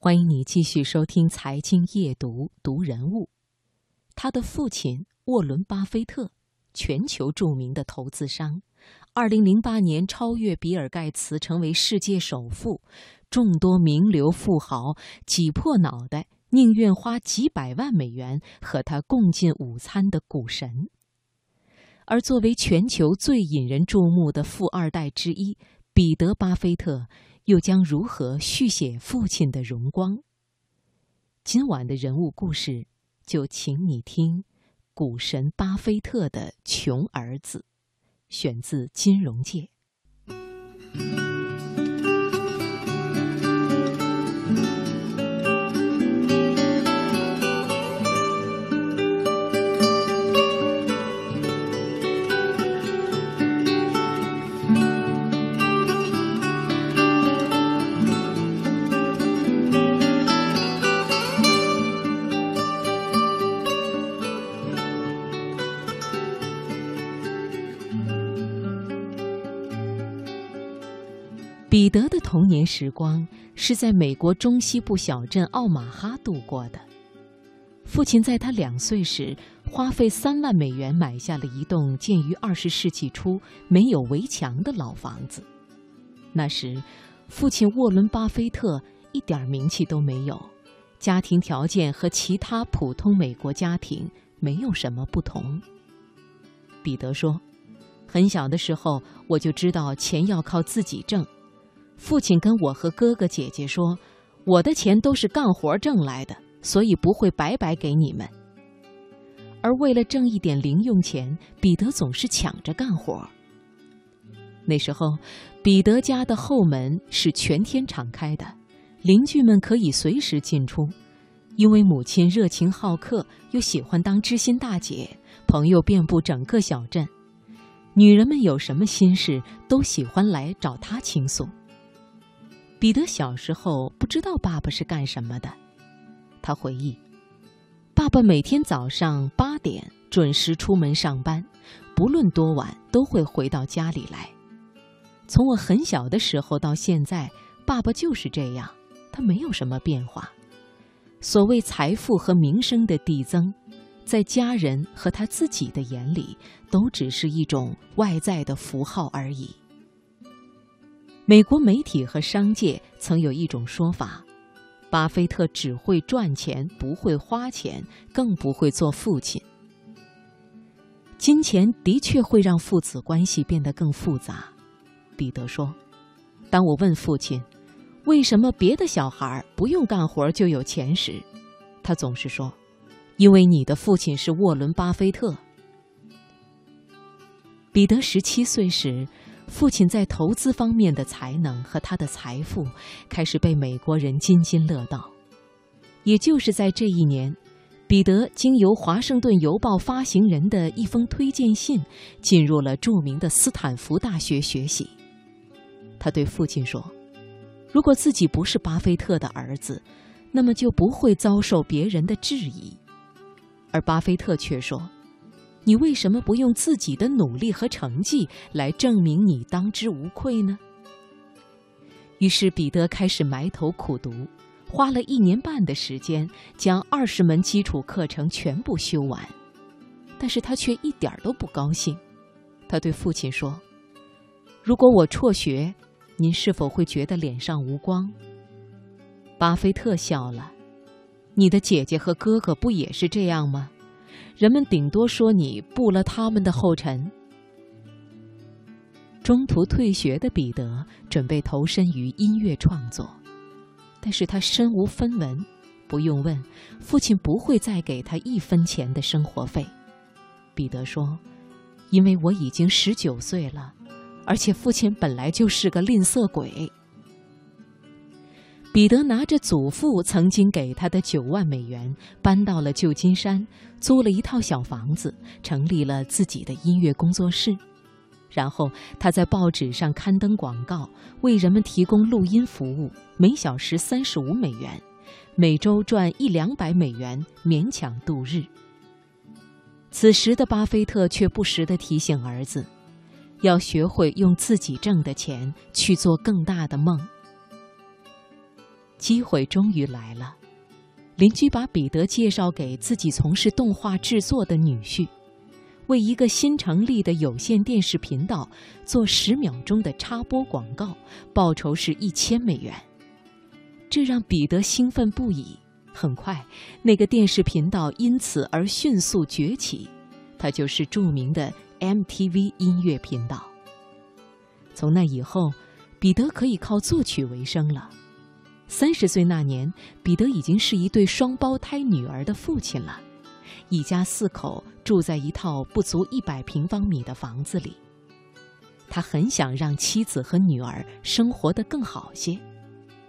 欢迎你继续收听《财经夜读》，读人物。他的父亲沃伦·巴菲特，全球著名的投资商，二零零八年超越比尔·盖茨成为世界首富。众多名流富豪挤破脑袋，宁愿花几百万美元和他共进午餐的股神。而作为全球最引人注目的富二代之一，彼得·巴菲特又将如何续写父亲的荣光？今晚的人物故事，就请你听股神巴菲特的穷儿子，选自《金融界》。彼得的童年时光是在美国中西部小镇奥马哈度过的。父亲在他两岁时，花费三万美元买下了一栋建于二十世纪初、没有围墙的老房子。那时，父亲沃伦·巴菲特一点名气都没有，家庭条件和其他普通美国家庭没有什么不同。彼得说：“很小的时候，我就知道钱要靠自己挣。”父亲跟我和哥哥姐姐说：“我的钱都是干活挣来的，所以不会白白给你们。”而为了挣一点零用钱，彼得总是抢着干活。那时候，彼得家的后门是全天敞开的，邻居们可以随时进出。因为母亲热情好客，又喜欢当知心大姐，朋友遍布整个小镇。女人们有什么心事，都喜欢来找她倾诉。彼得小时候不知道爸爸是干什么的，他回忆，爸爸每天早上八点准时出门上班，不论多晚都会回到家里来。从我很小的时候到现在，爸爸就是这样，他没有什么变化。所谓财富和名声的递增，在家人和他自己的眼里，都只是一种外在的符号而已。美国媒体和商界曾有一种说法：巴菲特只会赚钱，不会花钱，更不会做父亲。金钱的确会让父子关系变得更复杂。彼得说：“当我问父亲为什么别的小孩不用干活就有钱时，他总是说：‘因为你的父亲是沃伦·巴菲特。’”彼得十七岁时。父亲在投资方面的才能和他的财富开始被美国人津津乐道。也就是在这一年，彼得经由《华盛顿邮报》发行人的一封推荐信，进入了著名的斯坦福大学学习。他对父亲说：“如果自己不是巴菲特的儿子，那么就不会遭受别人的质疑。”而巴菲特却说。你为什么不用自己的努力和成绩来证明你当之无愧呢？于是彼得开始埋头苦读，花了一年半的时间将二十门基础课程全部修完。但是他却一点都不高兴。他对父亲说：“如果我辍学，您是否会觉得脸上无光？”巴菲特笑了：“你的姐姐和哥哥不也是这样吗？”人们顶多说你步了他们的后尘。中途退学的彼得准备投身于音乐创作，但是他身无分文，不用问，父亲不会再给他一分钱的生活费。彼得说：“因为我已经十九岁了，而且父亲本来就是个吝啬鬼。”彼得拿着祖父曾经给他的九万美元，搬到了旧金山，租了一套小房子，成立了自己的音乐工作室。然后他在报纸上刊登广告，为人们提供录音服务，每小时三十五美元，每周赚一两百美元，勉强度日。此时的巴菲特却不时地提醒儿子，要学会用自己挣的钱去做更大的梦。机会终于来了，邻居把彼得介绍给自己从事动画制作的女婿，为一个新成立的有线电视频道做十秒钟的插播广告，报酬是一千美元。这让彼得兴奋不已。很快，那个电视频道因此而迅速崛起，它就是著名的 MTV 音乐频道。从那以后，彼得可以靠作曲为生了。三十岁那年，彼得已经是一对双胞胎女儿的父亲了，一家四口住在一套不足一百平方米的房子里。他很想让妻子和女儿生活得更好些，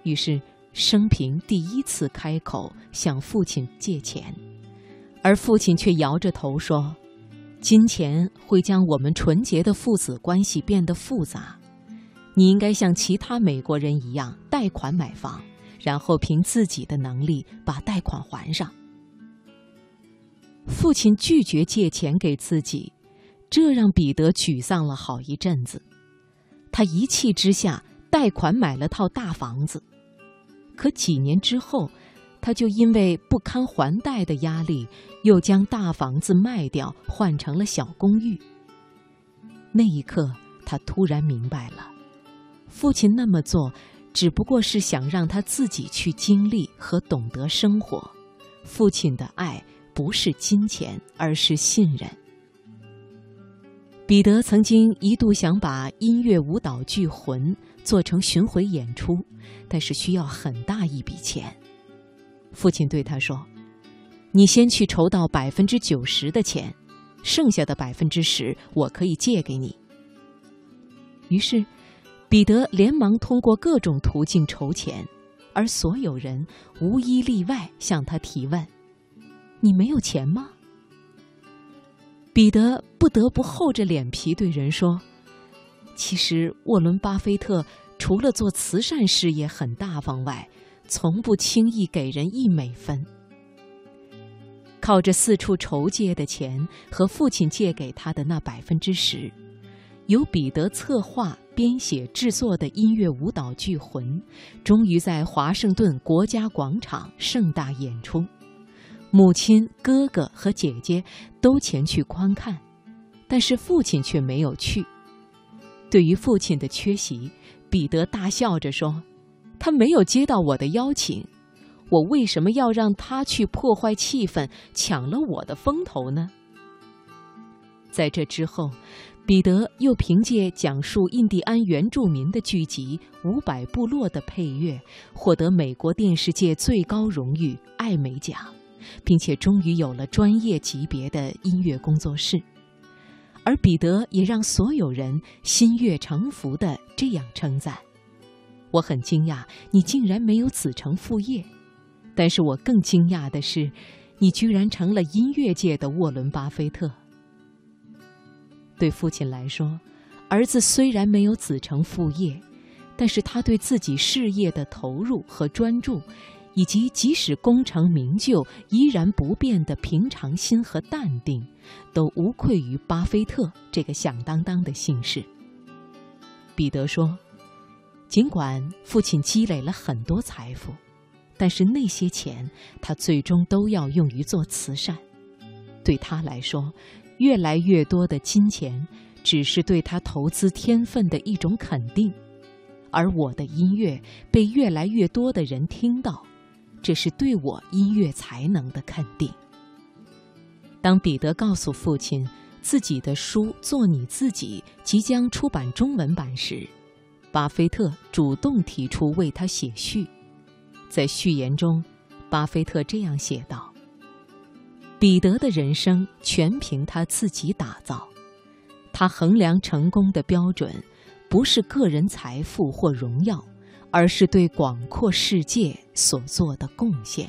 于是。生平第一次开口向父亲借钱，而父亲却摇着头说：“金钱会将我们纯洁的父子关系变得复杂。你应该像其他美国人一样贷款买房，然后凭自己的能力把贷款还上。”父亲拒绝借钱给自己，这让彼得沮丧了好一阵子。他一气之下贷款买了套大房子。可几年之后，他就因为不堪还贷的压力，又将大房子卖掉，换成了小公寓。那一刻，他突然明白了，父亲那么做，只不过是想让他自己去经历和懂得生活。父亲的爱不是金钱，而是信任。彼得曾经一度想把音乐舞蹈剧《魂》。做成巡回演出，但是需要很大一笔钱。父亲对他说：“你先去筹到百分之九十的钱，剩下的百分之十我可以借给你。”于是，彼得连忙通过各种途径筹钱，而所有人无一例外向他提问：“你没有钱吗？”彼得不得不厚着脸皮对人说。其实，沃伦·巴菲特除了做慈善事业很大方外，从不轻易给人一美分。靠着四处筹借的钱和父亲借给他的那百分之十，由彼得策划、编写、制作的音乐舞蹈剧《魂》，终于在华盛顿国家广场盛大演出。母亲、哥哥和姐姐都前去观看，但是父亲却没有去。对于父亲的缺席，彼得大笑着说：“他没有接到我的邀请，我为什么要让他去破坏气氛，抢了我的风头呢？”在这之后，彼得又凭借讲述印第安原住民的剧集《五百部落》的配乐，获得美国电视界最高荣誉艾美奖，并且终于有了专业级别的音乐工作室。而彼得也让所有人心悦诚服地这样称赞：“我很惊讶，你竟然没有子承父业；但是我更惊讶的是，你居然成了音乐界的沃伦·巴菲特。”对父亲来说，儿子虽然没有子承父业，但是他对自己事业的投入和专注。以及即使功成名就，依然不变的平常心和淡定，都无愧于巴菲特这个响当当的姓氏。彼得说：“尽管父亲积累了很多财富，但是那些钱他最终都要用于做慈善。对他来说，越来越多的金钱只是对他投资天分的一种肯定，而我的音乐被越来越多的人听到。”这是对我音乐才能的肯定。当彼得告诉父亲自己的书《做你自己》即将出版中文版时，巴菲特主动提出为他写序。在序言中，巴菲特这样写道：“彼得的人生全凭他自己打造，他衡量成功的标准不是个人财富或荣耀。”而是对广阔世界所做的贡献。